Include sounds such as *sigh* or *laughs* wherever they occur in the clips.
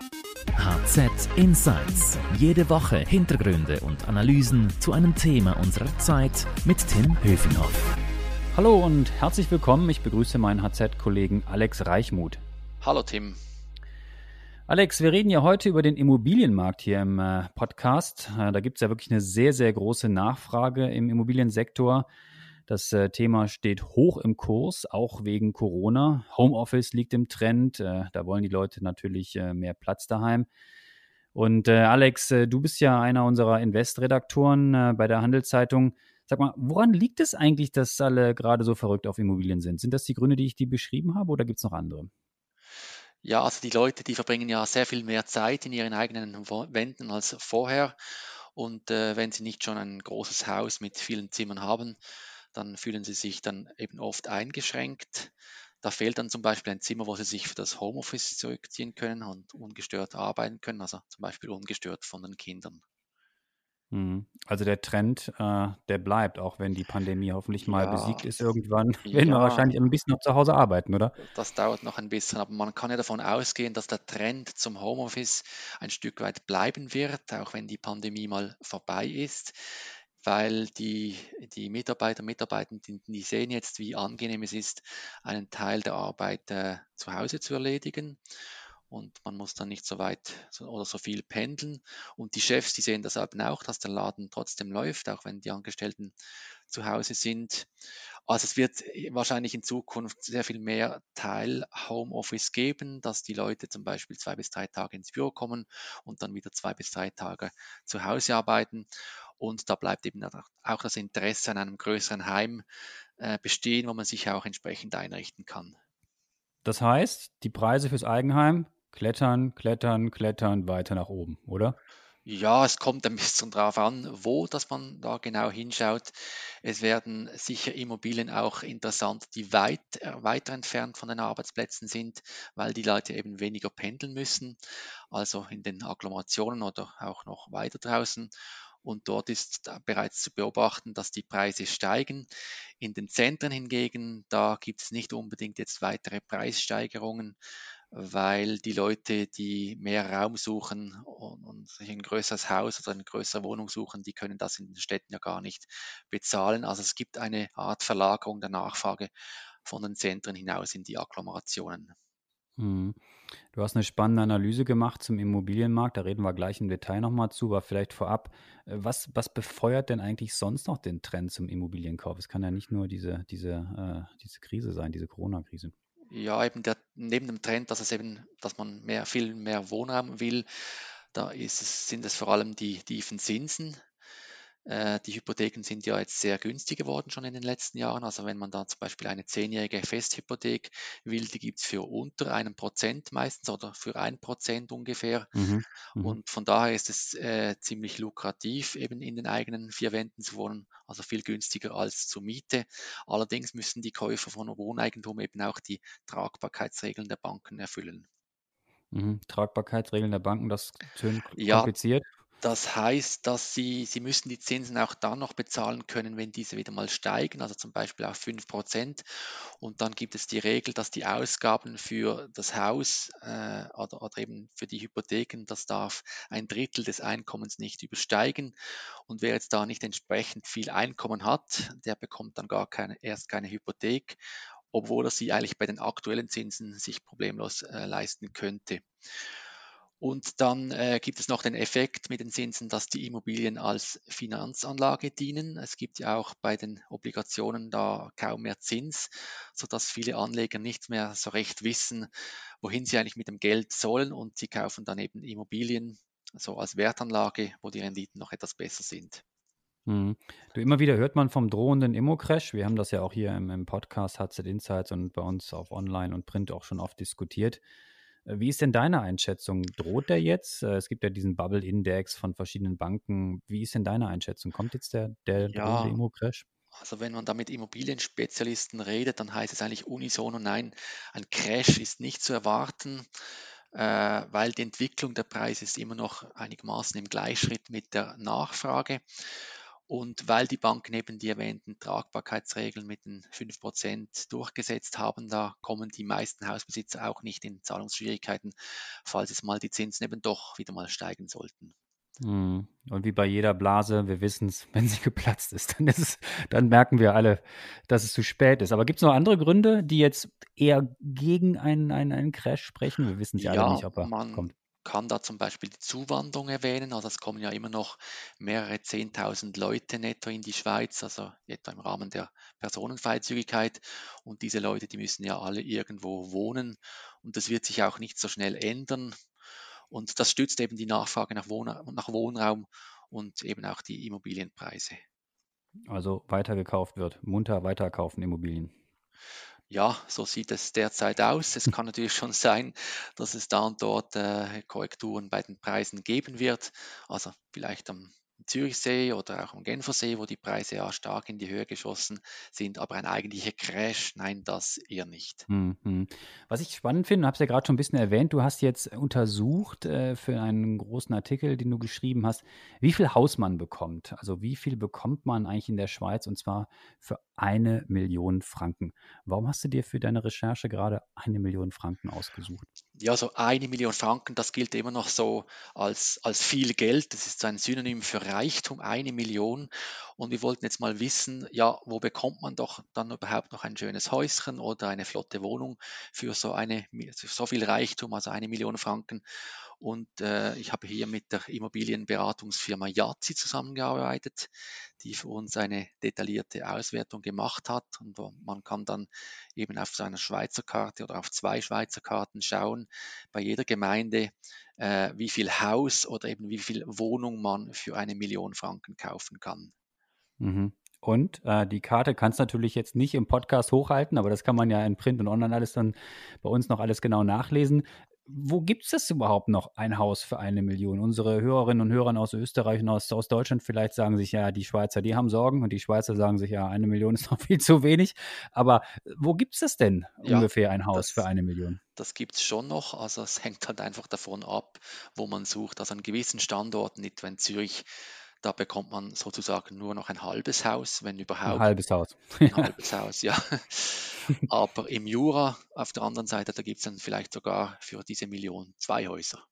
HZ Insights. Jede Woche Hintergründe und Analysen zu einem Thema unserer Zeit mit Tim Höfinghoff. Hallo und herzlich willkommen. Ich begrüße meinen HZ-Kollegen Alex Reichmuth. Hallo Tim. Alex, wir reden ja heute über den Immobilienmarkt hier im äh, Podcast. Äh, da gibt es ja wirklich eine sehr, sehr große Nachfrage im Immobiliensektor. Das äh, Thema steht hoch im Kurs, auch wegen Corona. Homeoffice liegt im Trend. Äh, da wollen die Leute natürlich äh, mehr Platz daheim. Und Alex, du bist ja einer unserer Investredaktoren bei der Handelszeitung. Sag mal, woran liegt es eigentlich, dass alle gerade so verrückt auf Immobilien sind? Sind das die Gründe, die ich dir beschrieben habe, oder gibt es noch andere? Ja, also die Leute, die verbringen ja sehr viel mehr Zeit in ihren eigenen Wänden als vorher. Und äh, wenn sie nicht schon ein großes Haus mit vielen Zimmern haben, dann fühlen sie sich dann eben oft eingeschränkt. Da fehlt dann zum Beispiel ein Zimmer, wo sie sich für das Homeoffice zurückziehen können und ungestört arbeiten können, also zum Beispiel ungestört von den Kindern. Mhm. Also der Trend, äh, der bleibt, auch wenn die Pandemie hoffentlich mal ja, besiegt ist irgendwann, *laughs* werden ja, wir wahrscheinlich ein bisschen noch zu Hause arbeiten, oder? Das dauert noch ein bisschen, aber man kann ja davon ausgehen, dass der Trend zum Homeoffice ein Stück weit bleiben wird, auch wenn die Pandemie mal vorbei ist weil die, die Mitarbeiter Mitarbeitenden, die sehen jetzt, wie angenehm es ist, einen Teil der Arbeit äh, zu Hause zu erledigen. Und man muss dann nicht so weit oder so viel pendeln. Und die Chefs, die sehen das eben auch, dass der Laden trotzdem läuft, auch wenn die Angestellten zu Hause sind. Also es wird wahrscheinlich in Zukunft sehr viel mehr Teil Homeoffice geben, dass die Leute zum Beispiel zwei bis drei Tage ins Büro kommen und dann wieder zwei bis drei Tage zu Hause arbeiten. Und da bleibt eben auch das Interesse an einem größeren Heim äh, bestehen, wo man sich auch entsprechend einrichten kann. Das heißt, die Preise fürs Eigenheim klettern, klettern, klettern weiter nach oben, oder? Ja, es kommt ein bisschen drauf an, wo dass man da genau hinschaut. Es werden sicher Immobilien auch interessant, die weit, äh, weiter entfernt von den Arbeitsplätzen sind, weil die Leute eben weniger pendeln müssen, also in den Agglomerationen oder auch noch weiter draußen. Und dort ist bereits zu beobachten, dass die Preise steigen. In den Zentren hingegen, da gibt es nicht unbedingt jetzt weitere Preissteigerungen, weil die Leute, die mehr Raum suchen und, und sich ein größeres Haus oder eine größere Wohnung suchen, die können das in den Städten ja gar nicht bezahlen. Also es gibt eine Art Verlagerung der Nachfrage von den Zentren hinaus in die Agglomerationen. Mhm. Du hast eine spannende Analyse gemacht zum Immobilienmarkt, da reden wir gleich im Detail nochmal zu, aber vielleicht vorab, äh, was, was befeuert denn eigentlich sonst noch den Trend zum Immobilienkauf? Es kann ja nicht nur diese, diese, äh, diese Krise sein, diese Corona-Krise. Ja, eben der, neben dem Trend, dass es eben, dass man mehr, viel mehr Wohnraum will, da es, sind es vor allem die tiefen Zinsen, die Hypotheken sind ja jetzt sehr günstig geworden schon in den letzten Jahren. Also wenn man da zum Beispiel eine zehnjährige Festhypothek will, die gibt es für unter einem Prozent meistens oder für ein Prozent ungefähr. Mhm. Mhm. Und von daher ist es äh, ziemlich lukrativ, eben in den eigenen vier Wänden zu wohnen, also viel günstiger als zur Miete. Allerdings müssen die Käufer von Wohneigentum eben auch die Tragbarkeitsregeln der Banken erfüllen. Mhm. Tragbarkeitsregeln der Banken, das tönt kompliziert. Ja, das heißt, dass Sie, Sie müssen die Zinsen auch dann noch bezahlen können, wenn diese wieder mal steigen, also zum Beispiel auf 5%. Und dann gibt es die Regel, dass die Ausgaben für das Haus äh, oder, oder eben für die Hypotheken, das darf ein Drittel des Einkommens nicht übersteigen. Und wer jetzt da nicht entsprechend viel Einkommen hat, der bekommt dann gar keine, erst keine Hypothek, obwohl er sie eigentlich bei den aktuellen Zinsen sich problemlos äh, leisten könnte. Und dann äh, gibt es noch den Effekt mit den Zinsen, dass die Immobilien als Finanzanlage dienen. Es gibt ja auch bei den Obligationen da kaum mehr Zins, sodass viele Anleger nicht mehr so recht wissen, wohin sie eigentlich mit dem Geld sollen und sie kaufen dann eben Immobilien so als Wertanlage, wo die Renditen noch etwas besser sind. Mhm. Du, immer wieder hört man vom drohenden Immo-Crash. Wir haben das ja auch hier im, im Podcast HZ Insights und bei uns auf Online und Print auch schon oft diskutiert. Wie ist denn deine Einschätzung? Droht der jetzt? Äh, es gibt ja diesen Bubble-Index von verschiedenen Banken. Wie ist denn deine Einschätzung? Kommt jetzt der, der ja, Immo-Crash? Also wenn man da mit Immobilienspezialisten redet, dann heißt es eigentlich unisono, nein, ein Crash ist nicht zu erwarten, äh, weil die Entwicklung der Preise ist immer noch einigermaßen im Gleichschritt mit der Nachfrage. Und weil die Banken eben die erwähnten Tragbarkeitsregeln mit den 5% durchgesetzt haben, da kommen die meisten Hausbesitzer auch nicht in Zahlungsschwierigkeiten, falls es mal die Zinsen eben doch wieder mal steigen sollten. Hm. Und wie bei jeder Blase, wir wissen es, *laughs* wenn sie geplatzt ist, dann, ist es, dann merken wir alle, dass es zu spät ist. Aber gibt es noch andere Gründe, die jetzt eher gegen einen, einen, einen Crash sprechen? Wir wissen es ja, alle nicht, ob er man kommt. Kann da zum Beispiel die Zuwanderung erwähnen. Also es kommen ja immer noch mehrere Zehntausend Leute netto in die Schweiz, also etwa im Rahmen der Personenfreizügigkeit. Und diese Leute, die müssen ja alle irgendwo wohnen. Und das wird sich auch nicht so schnell ändern. Und das stützt eben die Nachfrage nach, Wohn nach Wohnraum und eben auch die Immobilienpreise. Also weitergekauft wird, munter weiterkaufen Immobilien. Ja, so sieht es derzeit aus. Es kann natürlich schon sein, dass es da und dort äh, Korrekturen bei den Preisen geben wird. Also vielleicht am Zürichsee oder auch am Genfersee, wo die Preise ja stark in die Höhe geschossen sind, aber ein eigentlicher Crash, nein, das eher nicht. Mhm. Was ich spannend finde, habe es ja gerade schon ein bisschen erwähnt, du hast jetzt untersucht äh, für einen großen Artikel, den du geschrieben hast, wie viel Haus man bekommt. Also wie viel bekommt man eigentlich in der Schweiz und zwar für eine Million Franken. Warum hast du dir für deine Recherche gerade eine Million Franken ausgesucht? Ja, so eine Million Franken, das gilt immer noch so als, als viel Geld. Das ist so ein Synonym für Reichtum, eine Million. Und wir wollten jetzt mal wissen, ja, wo bekommt man doch dann überhaupt noch ein schönes Häuschen oder eine flotte Wohnung für so, eine, so viel Reichtum, also eine Million Franken. Und äh, ich habe hier mit der Immobilienberatungsfirma Yazzi zusammengearbeitet, die für uns eine detaillierte Auswertung gemacht hat. Und man kann dann eben auf seiner Schweizer Karte oder auf zwei Schweizer Karten schauen, bei jeder Gemeinde, äh, wie viel Haus oder eben wie viel Wohnung man für eine Million Franken kaufen kann. Mhm. Und äh, die Karte kannst du natürlich jetzt nicht im Podcast hochhalten, aber das kann man ja in Print und Online alles dann bei uns noch alles genau nachlesen wo gibt es das überhaupt noch, ein Haus für eine Million? Unsere Hörerinnen und Hörer aus Österreich und aus, aus Deutschland vielleicht sagen sich, ja, die Schweizer, die haben Sorgen und die Schweizer sagen sich, ja, eine Million ist *laughs* noch viel zu wenig. Aber äh, wo gibt es das denn ja, ungefähr, ein Haus das, für eine Million? Das gibt es schon noch. Also es *laughs* hängt halt einfach davon ab, wo man sucht. Also an gewissen Standorten, etwa in Zürich, da bekommt man sozusagen nur noch ein halbes Haus, wenn überhaupt. Ein halbes Haus. Ein *laughs* halbes Haus, ja. Aber im Jura auf der anderen Seite, da gibt es dann vielleicht sogar für diese Million zwei Häuser.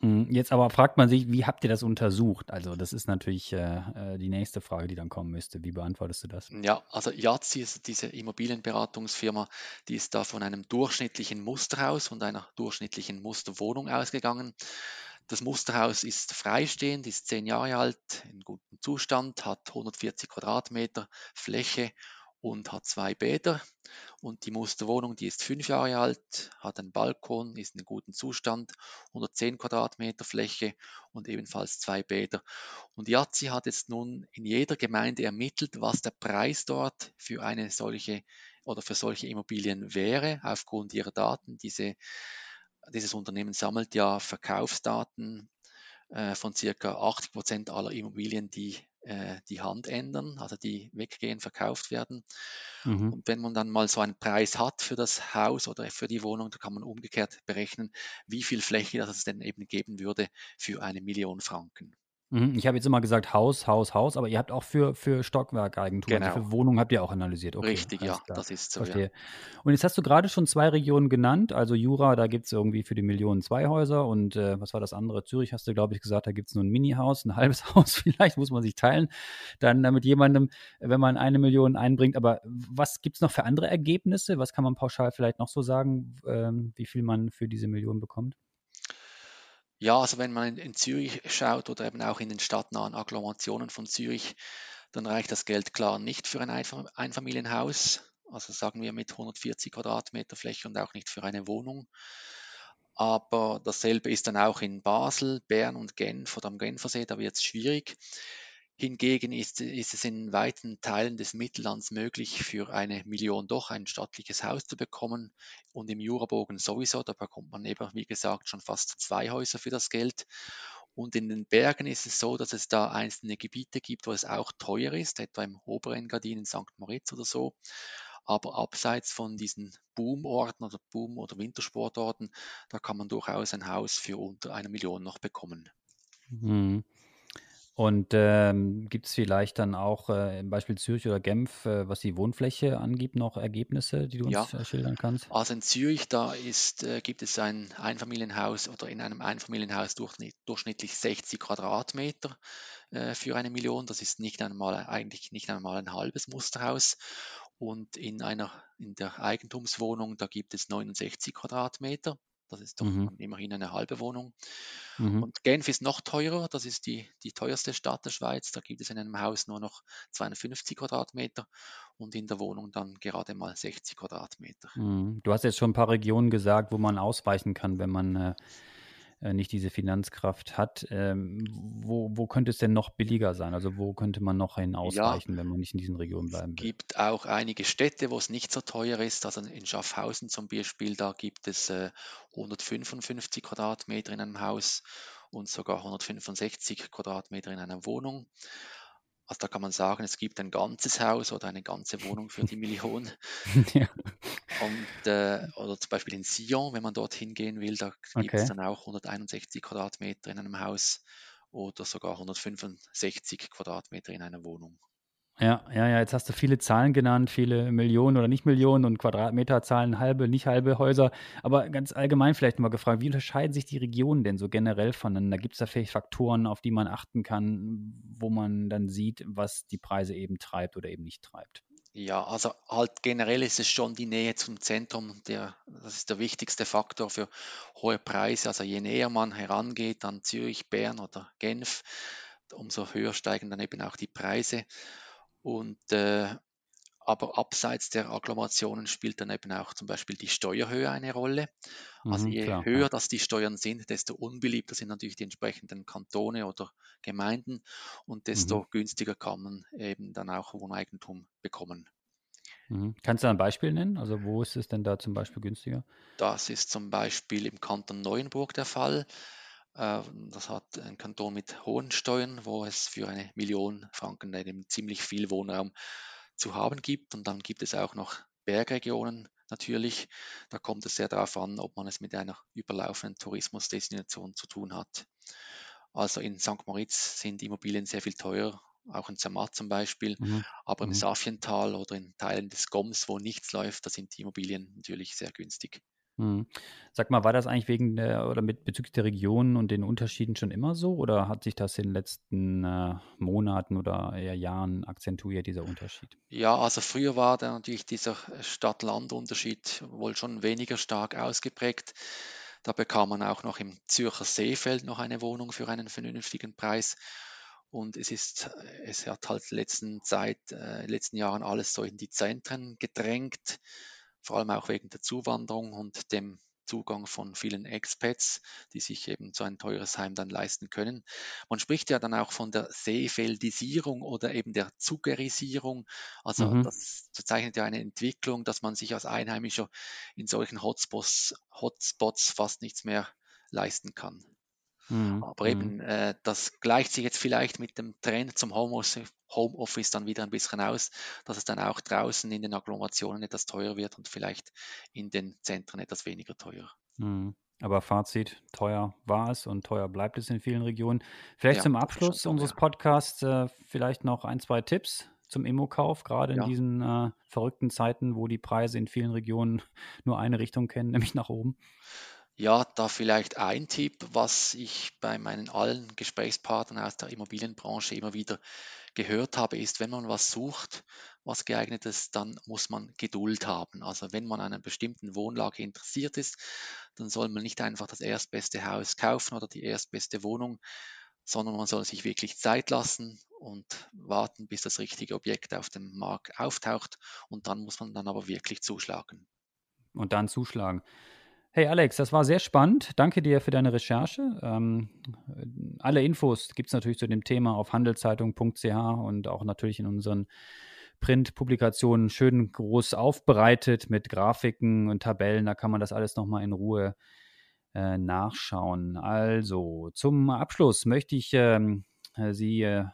Mhm, jetzt aber fragt man sich, wie habt ihr das untersucht? Also das ist natürlich äh, äh, die nächste Frage, die dann kommen müsste. Wie beantwortest du das? Ja, also Yazzi, diese Immobilienberatungsfirma, die ist da von einem durchschnittlichen Musterhaus und einer durchschnittlichen Musterwohnung ausgegangen. Das Musterhaus ist freistehend, ist zehn Jahre alt, in gutem Zustand, hat 140 Quadratmeter Fläche und hat zwei Bäder. Und die Musterwohnung, die ist fünf Jahre alt, hat einen Balkon, ist in gutem Zustand, 110 Quadratmeter Fläche und ebenfalls zwei Bäder. Und Yazzi hat jetzt nun in jeder Gemeinde ermittelt, was der Preis dort für eine solche oder für solche Immobilien wäre, aufgrund ihrer Daten. Diese dieses Unternehmen sammelt ja Verkaufsdaten äh, von circa 80 Prozent aller Immobilien, die äh, die Hand ändern, also die weggehen, verkauft werden. Mhm. Und wenn man dann mal so einen Preis hat für das Haus oder für die Wohnung, da kann man umgekehrt berechnen, wie viel Fläche das es denn eben geben würde für eine Million Franken. Mhm, ich habe jetzt immer gesagt Haus, Haus, Haus, aber ihr habt auch für, für Stockwerkeigentum, also für Wohnungen habt ihr auch analysiert. Okay, Richtig, ja, klar. das ist so. Verstehe. Ja. Und jetzt hast du gerade schon zwei Regionen genannt, also Jura, da gibt es irgendwie für die Millionen zwei Häuser und äh, was war das andere? Zürich hast du, glaube ich, gesagt, da gibt es nur ein Mini-Haus, ein *laughs* halbes Haus vielleicht, muss man sich teilen. Dann äh, mit jemandem, wenn man eine Million einbringt. Aber was gibt es noch für andere Ergebnisse? Was kann man pauschal vielleicht noch so sagen, ähm, wie viel man für diese Million bekommt? Ja, also wenn man in Zürich schaut oder eben auch in den stadtnahen Agglomerationen von Zürich, dann reicht das Geld klar nicht für ein Einfamilienhaus, also sagen wir mit 140 Quadratmeter Fläche und auch nicht für eine Wohnung. Aber dasselbe ist dann auch in Basel, Bern und Genf oder am Genfersee, da wird es schwierig. Hingegen ist, ist, es in weiten Teilen des Mittellands möglich, für eine Million doch ein stattliches Haus zu bekommen und im Jurabogen sowieso. Da bekommt man eben, wie gesagt, schon fast zwei Häuser für das Geld. Und in den Bergen ist es so, dass es da einzelne Gebiete gibt, wo es auch teuer ist, etwa im Oberengadin in St. Moritz oder so. Aber abseits von diesen Boomorten oder Boom- oder Wintersportorten, da kann man durchaus ein Haus für unter einer Million noch bekommen. Mhm. Und ähm, gibt es vielleicht dann auch äh, im Beispiel Zürich oder Genf, äh, was die Wohnfläche angibt, noch Ergebnisse, die du Ja, uns äh, schildern kannst? also in Zürich, da ist, äh, gibt es ein Einfamilienhaus oder in einem Einfamilienhaus durchschnitt, durchschnittlich 60 Quadratmeter äh, für eine Million. Das ist nicht einmal, eigentlich nicht einmal ein halbes Musterhaus. Und in einer, in der Eigentumswohnung, da gibt es 69 Quadratmeter. Das ist doch Mhm. immerhin eine halbe Wohnung. Mhm. Und Genf ist noch teurer, das ist die, die teuerste Stadt der Schweiz. Da gibt es in einem Haus nur noch 250 Quadratmeter und in der Wohnung dann gerade mal 60 Quadratmeter. Mhm. Du hast jetzt schon ein paar Regionen gesagt, wo man ausweichen kann, wenn man äh, nicht diese Finanzkraft hat. Ähm, wo, wo könnte es denn noch billiger sein? Also wo könnte man noch hin Ja, ausweichen, wenn man nicht in diesen Regionen es bleiben will? gibt auch einige Städte, wo es nicht so teuer ist. Also in Schaffhausen zum Beispiel, da gibt es äh, 155 Quadratmeter in einem Haus und sogar 165 Quadratmeter in einer Wohnung. Also da kann man sagen, es gibt ein ganzes Haus oder eine ganze Wohnung für die Million. *laughs* Ja. Und, äh, oder zum Beispiel in Sion, wenn man dorthin gehen will, da gibt es Okay. dann auch 161 Quadratmeter in einem Haus oder sogar 165 Quadratmeter in einer Wohnung. Ja, ja, ja, jetzt hast du viele Zahlen genannt, viele Millionen oder nicht Millionen und Quadratmeterzahlen, halbe, nicht halbe Häuser. Aber ganz allgemein vielleicht mal gefragt, wie unterscheiden sich die Regionen denn so generell voneinander? Gibt es da vielleicht Faktoren, auf die man achten kann, wo man dann sieht, was die Preise eben treibt oder eben nicht treibt? Ja, also halt generell ist es schon die Nähe zum Zentrum, der, das ist der wichtigste Faktor für hohe Preise. Also je näher man herangeht an Zürich, Bern oder Genf, umso höher steigen dann eben auch die Preise. Und äh, aber abseits der Agglomerationen spielt dann eben auch zum Beispiel die Steuerhöhe eine Rolle. Also Mhm, je klar, höher ja. das die Steuern sind, desto unbeliebter sind natürlich die entsprechenden Kantone oder Gemeinden und Mhm, desto günstiger kann man eben dann auch Wohneigentum bekommen. mhm. Kannst du ein Beispiel nennen? Also wo ist es denn da zum Beispiel günstiger? Das ist zum Beispiel im Kanton Neuenburg der Fall. Äh, Das hat ein Kanton mit hohen Steuern, wo es für eine Million Franken eben ziemlich viel Wohnraum zu haben gibt. Und dann gibt es auch noch Bergregionen natürlich. Da kommt es sehr darauf an, ob man es mit einer überlaufenden Tourismusdestination zu tun hat. Also in St. Moritz sind Immobilien sehr viel teurer, auch in Zermatt zum Beispiel. Mhm, Aber im mhm. Safiental oder in Teilen des Goms, wo nichts läuft, da sind die Immobilien natürlich sehr günstig. Mhm. Sag mal, war das eigentlich wegen der oder mit bezüglich der Regionen und den Unterschieden schon immer so oder hat sich das in den letzten äh, Monaten oder eher Jahren akzentuiert, dieser Unterschied? Ja, also früher war da natürlich dieser Stadt-Land-Unterschied wohl schon weniger stark ausgeprägt. Da bekam man auch noch im Zürcher Seefeld noch eine Wohnung für einen vernünftigen Preis. Und es ist, es hat halt letzten Zeit, äh, letzten Jahren alles so in die Zentren gedrängt, vor allem auch wegen der Zuwanderung und dem Zugang von vielen Expats, die sich eben so ein teures Heim dann leisten können. Man spricht ja dann auch von der Seefeldisierung oder eben der Zugerisierung. Also Mhm. das bezeichnet ja eine Entwicklung, dass man sich als Einheimischer in solchen Hotspots, Hotspots fast nichts mehr leisten kann. Mhm. Aber Mhm. eben, äh, das gleicht sich jetzt vielleicht mit dem Trend zum Homeoffice, Homeoffice dann wieder ein bisschen aus, dass es dann auch draußen in den Agglomerationen etwas teurer wird und vielleicht in den Zentren etwas weniger teuer. Mhm. Aber Fazit, teuer war es und teuer bleibt es in vielen Regionen. Vielleicht Ja, zum Abschluss so, unseres. Podcasts äh, vielleicht noch ein, zwei Tipps zum Immokauf, gerade in Ja. diesen äh, verrückten Zeiten, wo die Preise in vielen Regionen *laughs* nur eine Richtung kennen, nämlich nach oben. Ja, da vielleicht ein Tipp, was ich bei meinen allen Gesprächspartnern aus der Immobilienbranche immer wieder gehört habe, ist, wenn man was sucht, was geeignetes, dann muss man Geduld haben. Also wenn man an einer bestimmten Wohnlage interessiert ist, dann soll man nicht einfach das erstbeste Haus kaufen oder die erstbeste Wohnung, sondern man soll sich wirklich Zeit lassen und warten, bis das richtige Objekt auf dem Markt auftaucht und dann muss man dann aber wirklich zuschlagen. Und dann zuschlagen. Hey Alex, das war sehr spannend. Danke dir für deine Recherche. Ähm, alle Infos gibt es natürlich zu dem Thema auf handelszeitung.ch und auch natürlich in unseren Printpublikationen schön groß aufbereitet mit Grafiken und Tabellen. Da kann man das alles nochmal in Ruhe äh, nachschauen. Also zum Abschluss möchte ich ähm, Sie, äh,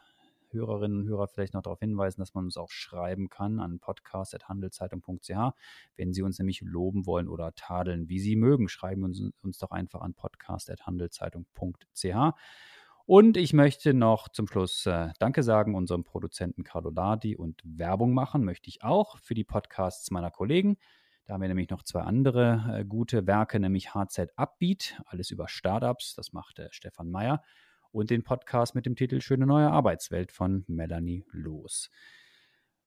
Hörerinnen und Hörer, vielleicht noch darauf hinweisen, dass man uns auch schreiben kann an podcast.handelszeitung.ch. Wenn Sie uns nämlich loben wollen oder tadeln, wie Sie mögen, schreiben uns, uns doch einfach an podcast.handelszeitung.ch. Und ich möchte noch zum Schluss äh, Danke sagen unserem Produzenten Carlo Lardi und Werbung machen möchte ich auch für die Podcasts meiner Kollegen. Da haben wir nämlich noch zwei andere äh, gute Werke, nämlich HZ Upbeat, alles über Startups, das macht äh, Stefan Meyer, und den Podcast mit dem Titel Schöne neue Arbeitswelt von Melanie Loos.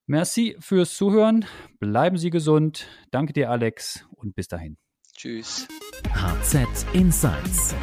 Merci fürs Zuhören, bleiben Sie gesund, danke dir Alex und bis dahin. Tschüss. HZ Insights